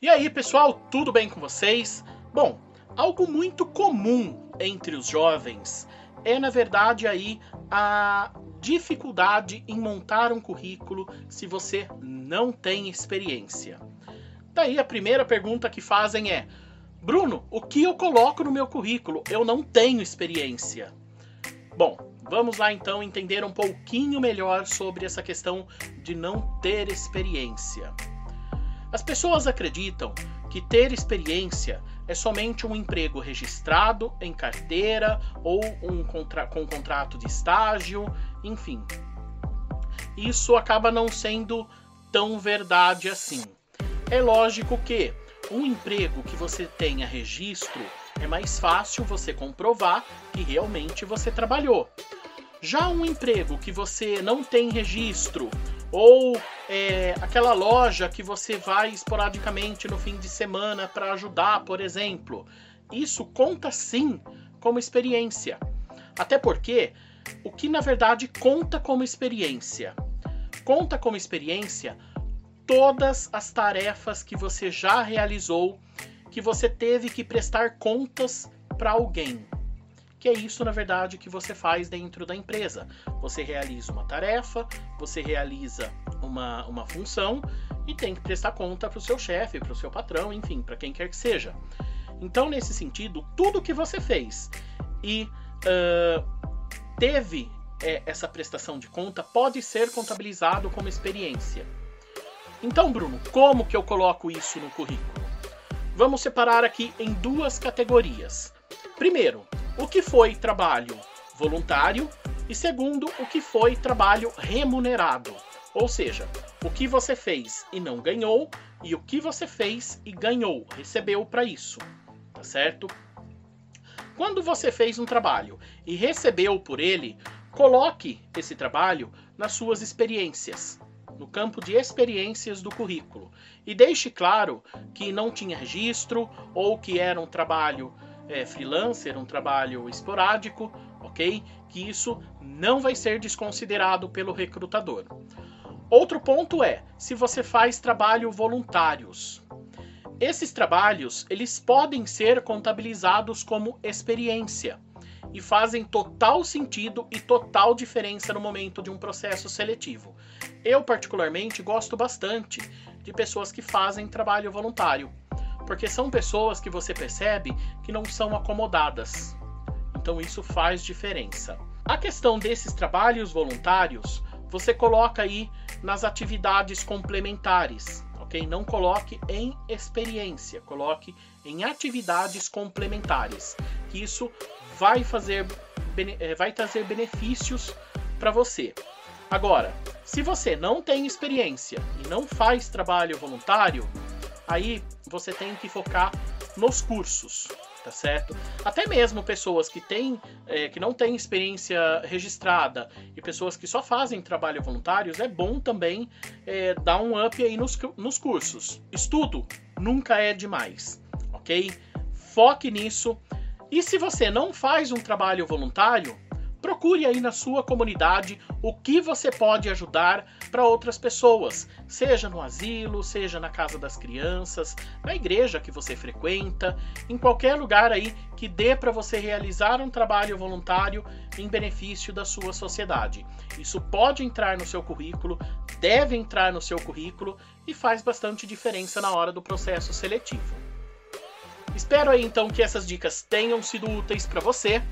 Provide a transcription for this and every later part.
E aí, pessoal, tudo bem com vocês? Bom, algo muito comum entre os jovens é, na verdade, aí a dificuldade em montar um currículo se você não tem experiência. Daí a primeira pergunta que fazem é: Bruno, o que eu coloco no meu currículo? Eu não tenho experiência. Bom, vamos lá então entender um pouquinho melhor sobre essa questão de não ter experiência. As pessoas acreditam que ter experiência é somente um emprego registrado em carteira ou um contra com um contrato de estágio, enfim. Isso acaba não sendo tão verdade assim. É lógico que um emprego que você tenha registro é mais fácil você comprovar que realmente você trabalhou. Já um emprego que você não tem registro ou é, aquela loja que você vai esporadicamente no fim de semana para ajudar, por exemplo. Isso conta sim como experiência. Até porque o que na verdade conta como experiência? Conta como experiência todas as tarefas que você já realizou, que você teve que prestar contas para alguém que é isso, na verdade, que você faz dentro da empresa. Você realiza uma tarefa, você realiza uma, uma função e tem que prestar conta para o seu chefe, para o seu patrão, enfim, para quem quer que seja. Então, nesse sentido, tudo que você fez e uh, teve é, essa prestação de conta pode ser contabilizado como experiência. Então, Bruno, como que eu coloco isso no currículo? Vamos separar aqui em duas categorias. Primeiro, o que foi trabalho voluntário e segundo, o que foi trabalho remunerado. Ou seja, o que você fez e não ganhou e o que você fez e ganhou, recebeu para isso, tá certo? Quando você fez um trabalho e recebeu por ele, coloque esse trabalho nas suas experiências, no campo de experiências do currículo, e deixe claro que não tinha registro ou que era um trabalho é, freelancer, um trabalho esporádico, ok? Que isso não vai ser desconsiderado pelo recrutador. Outro ponto é se você faz trabalho voluntários. Esses trabalhos eles podem ser contabilizados como experiência e fazem total sentido e total diferença no momento de um processo seletivo. Eu particularmente gosto bastante de pessoas que fazem trabalho voluntário porque são pessoas que você percebe que não são acomodadas. Então isso faz diferença. A questão desses trabalhos voluntários, você coloca aí nas atividades complementares, ok? Não coloque em experiência, coloque em atividades complementares. Que isso vai fazer, eh, vai trazer benefícios para você. Agora, se você não tem experiência e não faz trabalho voluntário, aí você tem que focar nos cursos, tá certo? Até mesmo pessoas que têm, é, que não têm experiência registrada e pessoas que só fazem trabalho voluntários, é bom também é, dar um up aí nos, nos cursos. Estudo nunca é demais, ok? Foque nisso. E se você não faz um trabalho voluntário, Procure aí na sua comunidade o que você pode ajudar para outras pessoas, seja no asilo, seja na casa das crianças, na igreja que você frequenta, em qualquer lugar aí que dê para você realizar um trabalho voluntário em benefício da sua sociedade. Isso pode entrar no seu currículo, deve entrar no seu currículo e faz bastante diferença na hora do processo seletivo. Espero aí então que essas dicas tenham sido úteis para você.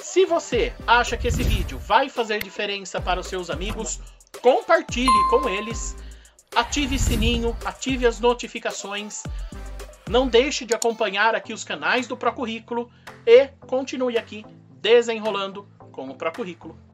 Se você acha que esse vídeo vai fazer diferença para os seus amigos, compartilhe com eles, ative sininho, ative as notificações, não deixe de acompanhar aqui os canais do Procurrículo e continue aqui desenrolando com o Procurrículo.